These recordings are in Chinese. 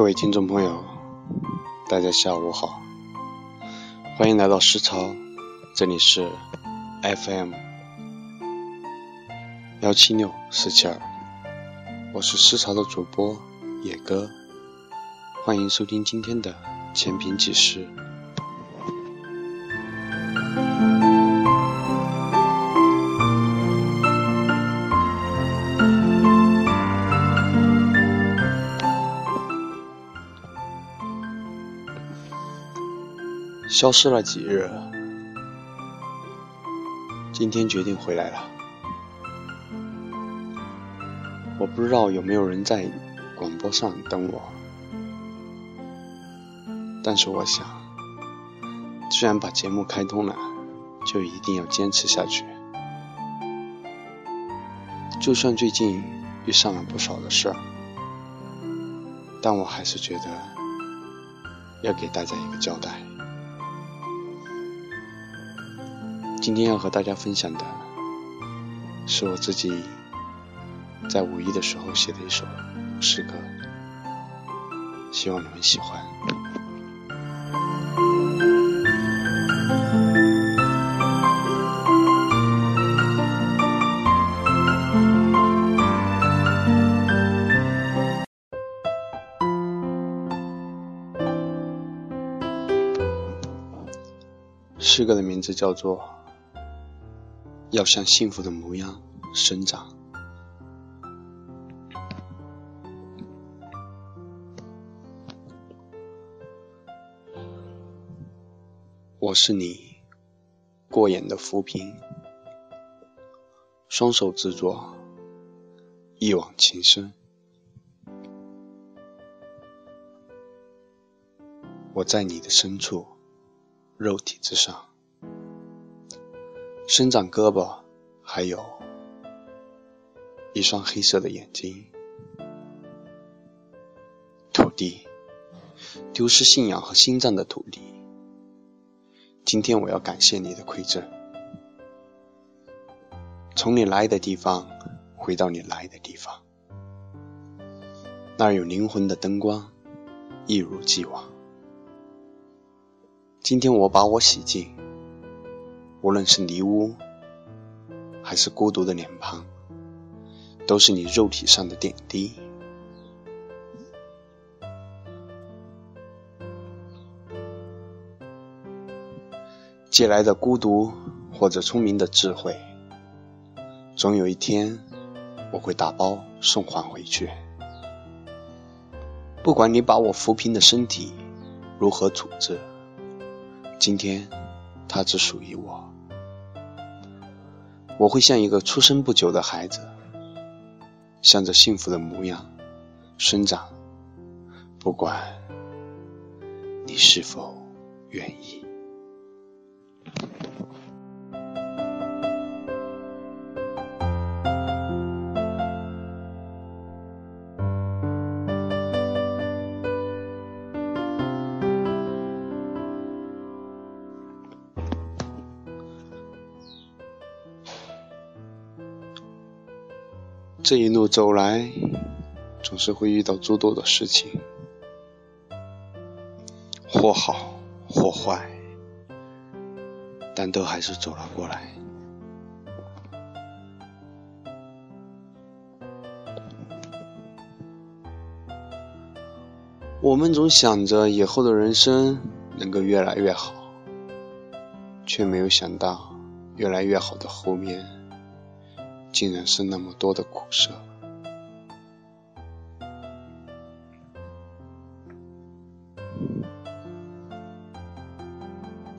各位听众朋友，大家下午好，欢迎来到诗潮，这里是 FM 幺七六四七二，我是诗潮的主播野哥，欢迎收听今天的前评记事。消失了几日，今天决定回来了。我不知道有没有人在广播上等我，但是我想，既然把节目开通了，就一定要坚持下去。就算最近遇上了不少的事儿，但我还是觉得要给大家一个交代。今天要和大家分享的是我自己在五一的时候写的一首诗歌，希望你们喜欢。诗歌的名字叫做。要像幸福的模样生长。我是你过眼的浮萍，双手执着一往情深。我在你的深处，肉体之上。伸长胳膊，还有一双黑色的眼睛。土地，丢失信仰和心脏的土地。今天我要感谢你的馈赠，从你来的地方回到你来的地方，那儿有灵魂的灯光，一如既往。今天我把我洗净。无论是泥污，还是孤独的脸庞，都是你肉体上的点滴。借来的孤独，或者聪明的智慧，总有一天我会打包送还回去。不管你把我扶贫的身体如何处置，今天它只属于我。我会像一个出生不久的孩子，向着幸福的模样生长，不管你是否愿意。这一路走来，总是会遇到诸多的事情，或好或坏，但都还是走了过来。我们总想着以后的人生能够越来越好，却没有想到越来越好的后面。竟然是那么多的苦涩。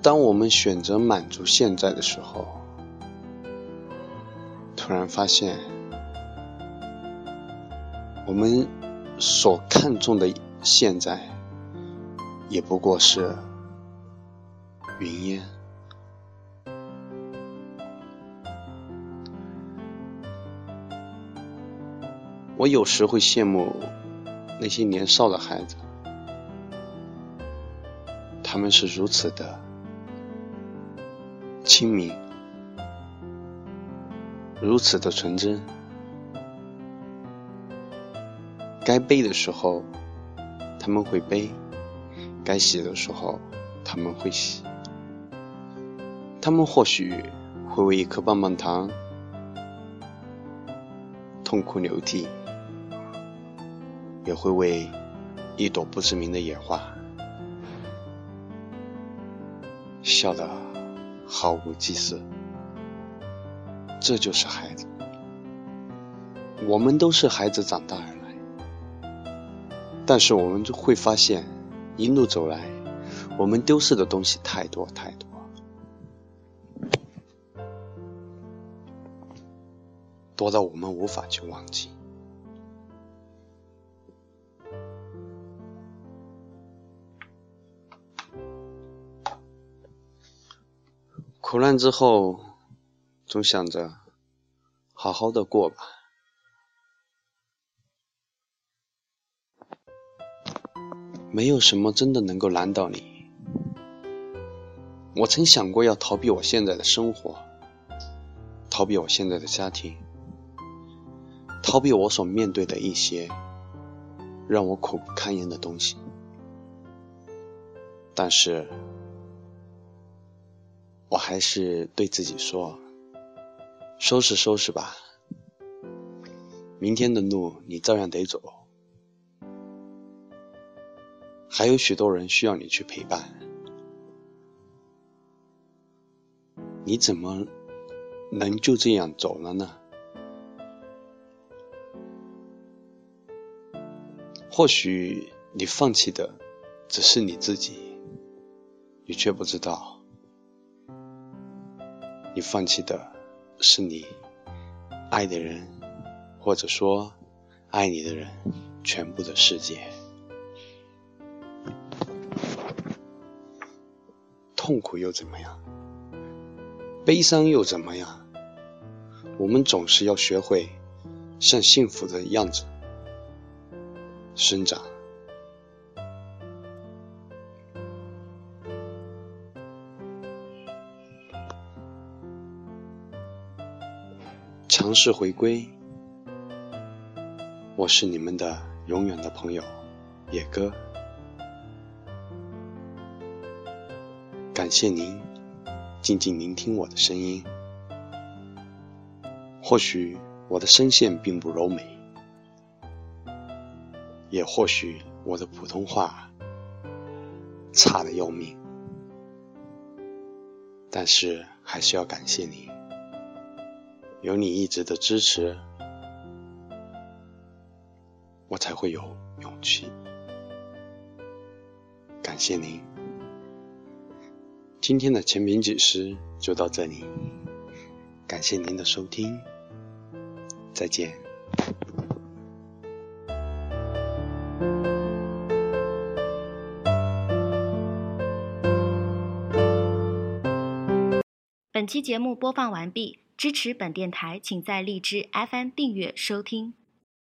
当我们选择满足现在的时候，突然发现，我们所看重的现在，也不过是云烟。我有时会羡慕那些年少的孩子，他们是如此的清明，如此的纯真。该悲的时候他们会背；该洗的时候，他们会洗。他们或许会为一颗棒棒糖痛哭流涕，也会为一朵不知名的野花笑得毫无祭色。这就是孩子，我们都是孩子长大而来，但是我们就会发现，一路走来，我们丢失的东西太多太多。多到我们无法去忘记。苦难之后，总想着好好的过吧。没有什么真的能够难倒你。我曾想过要逃避我现在的生活，逃避我现在的家庭。逃避我所面对的一些让我苦不堪言的东西，但是，还是对自己说：收拾收拾吧，明天的路你照样得走，还有许多人需要你去陪伴，你怎么能就这样走了呢？或许你放弃的只是你自己，你却不知道，你放弃的是你爱的人，或者说爱你的人全部的世界。痛苦又怎么样？悲伤又怎么样？我们总是要学会像幸福的样子。生长，强势回归。我是你们的永远的朋友，野哥。感谢您静静聆听我的声音。或许我的声线并不柔美。也或许我的普通话差的要命，但是还是要感谢你，有你一直的支持，我才会有勇气。感谢您，今天的前评几时就到这里，感谢您的收听，再见。本期节目播放完毕，支持本电台，请在荔枝 FM 订阅收听。